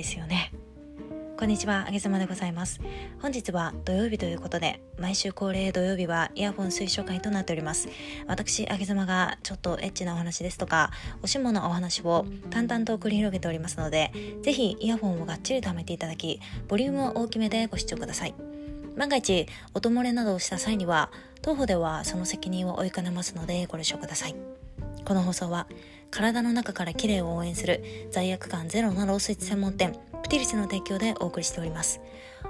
ですよねこんにちは、あげざまでございます。本日は土曜日ということで、毎週恒例土曜日はイヤホン推奨会となっております。私、あげざまがちょっとエッチなお話ですとか、おしものお話を淡々と繰り広げておりますので、ぜひイヤホンをがっちりとはめていただき、ボリュームを大きめでご視聴ください。万が一、音漏れなどをした際には、当方ではその責任を負いかねますのでご了承ください。この放送は、体の中から綺麗を応援する罪悪感ゼロのロースイーツ専門店、プティリスの提供でお送りしております。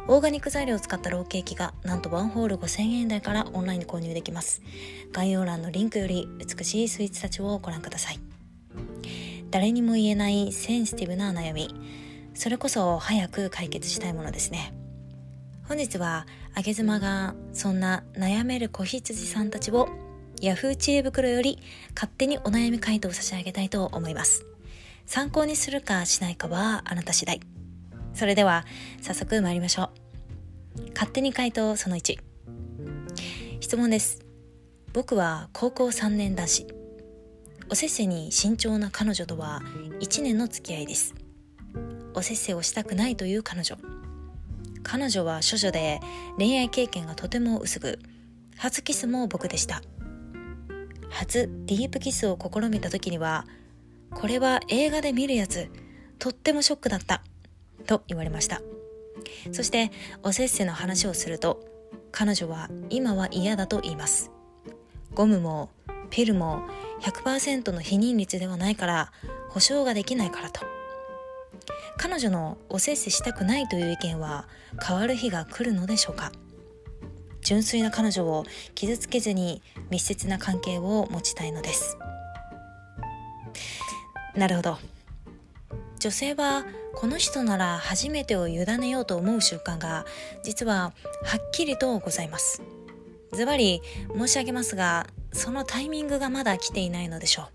オーガニック材料を使ったローケーキがなんとワンホール5000円台からオンラインで購入できます。概要欄のリンクより美しいスイーツたちをご覧ください。誰にも言えないセンシティブな悩み。それこそ早く解決したいものですね。本日は、あげ妻がそんな悩める子羊さんたちを Yahoo 知恵袋より勝手にお悩み回答を差し上げたいと思います。参考にするかしないかはあなた次第。それでは早速参りましょう。勝手に回答その1質問です。僕は高校3年男子。おせっせに慎重な彼女とは1年の付き合いです。おせっせをしたくないという彼女。彼女は処女で恋愛経験がとても薄く初キスも僕でした。初ディープキスを試みた時にはこれは映画で見るやつとってもショックだったと言われました。そしておせっせの話をすると彼女は今は嫌だと言います。ゴムもピルも100%の避妊率ではないから保証ができないからと。彼女のおせっせしたくないという意見は変わる日が来るのでしょうか。純粋な彼女を傷つけずに密接な関係を持ちたいのです。なるほど。女性はこの人なら初めてを委ねようと思う習慣が実ははっきりとございます。ズバリ申し上げますがそのタイミングがまだ来ていないのでしょ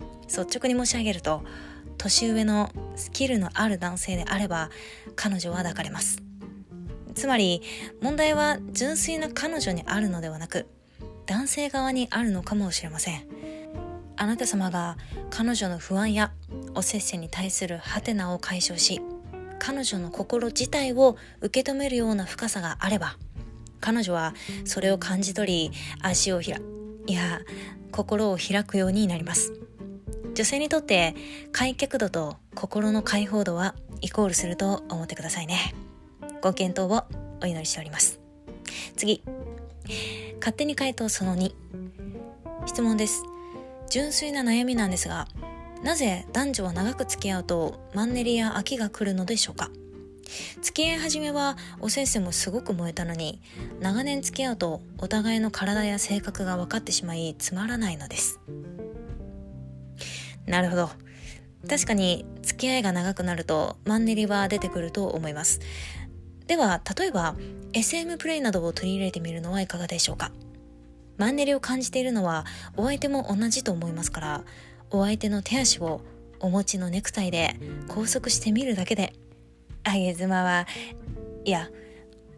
う。率直に申し上げると年上のスキルのある男性であれば彼女は抱かれます。つまり問題は純粋な彼女にあるのではなく男性側にあるのかもしれません。あなた様が彼女の不安やおせっせに対するハテナを解消し彼女の心自体を受け止めるような深さがあれば彼女はそれを感じ取り足を開いや心を開くようになります。女性にとって開脚度と心の解放度はイコールすると思ってくださいね。ご検討をお祈りしております。次。勝手に回答その2質問です。純粋な悩みなんですがなぜ男女は長く付き合うとマンネリや飽きが来るのでしょうか？付き合い始めはお先生もすごく燃えたのに長年付き合うとお互いの体や性格が分かってしまいつまらないのです。なるほど。確かに付き合いが長くなるとマンネリは出てくると思います。では例えば SM プレイなどを取り入れてみるのはいかがでしょうか？マンネリを感じているのはお相手も同じと思いますからお相手の手足をお持ちのネクタイで拘束してみるだけであげ妻はいや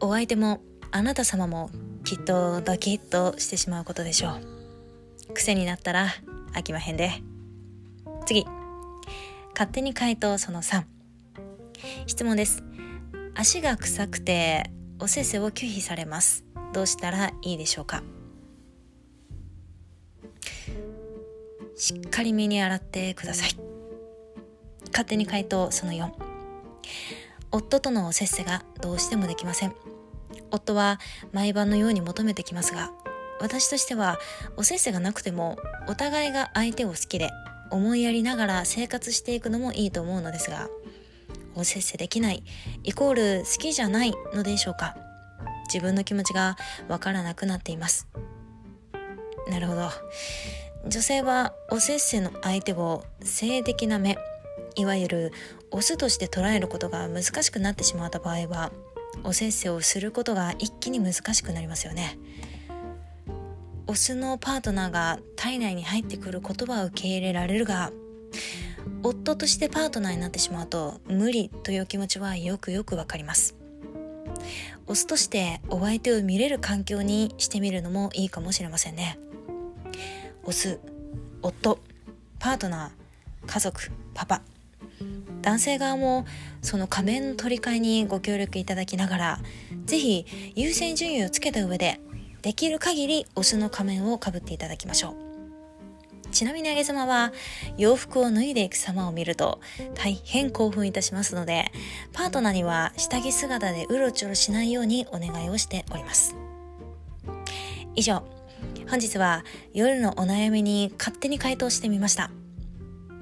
お相手もあなた様もきっとドキッとしてしまうことでしょう。癖になったら飽きまへんで。次。勝手に回答その3質問です。足が臭くておせせを拒否されます。どうしたらいいでしょうか？しっかり目に洗ってください。勝手に回答その4夫とのおせっせがどうしてもできません。夫は毎晩のように求めてきますが私としてはおせっせがなくてもお互いが相手を好きで思いやりながら生活していくのもいいと思うのですがおせっせできないイコール好きじゃないのでしょうか。自分の気持ちがわからなくなっています。なるほど。女性はおせっせの相手を性的な目いわゆるオスとして捉えることが難しくなってしまった場合はおせっせをすることが一気に難しくなりますよね。オスのパートナーが体内に入ってくることは受け入れられるが夫としてパートナーになってしまうと無理という気持ちはよくよくわかります。オスとしてお相手を見れる環境にしてみるのもいいかもしれませんね。オス夫パートナー家族パパ。男性側もその仮面の取り替えにご協力いただきながら是非優先順位をつけた上でできる限りオスの仮面をかぶっていただきましょう。ちなみにあげ様は洋服を脱いでいく様を見ると大変興奮いたしますのでパートナーには下着姿でうろちょろしないようにお願いをしております。以上。本日は夜のお悩みに勝手に回答してみました。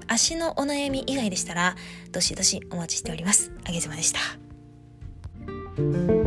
足のお悩み以外でしたらどしどしお待ちしております。あげ様でした。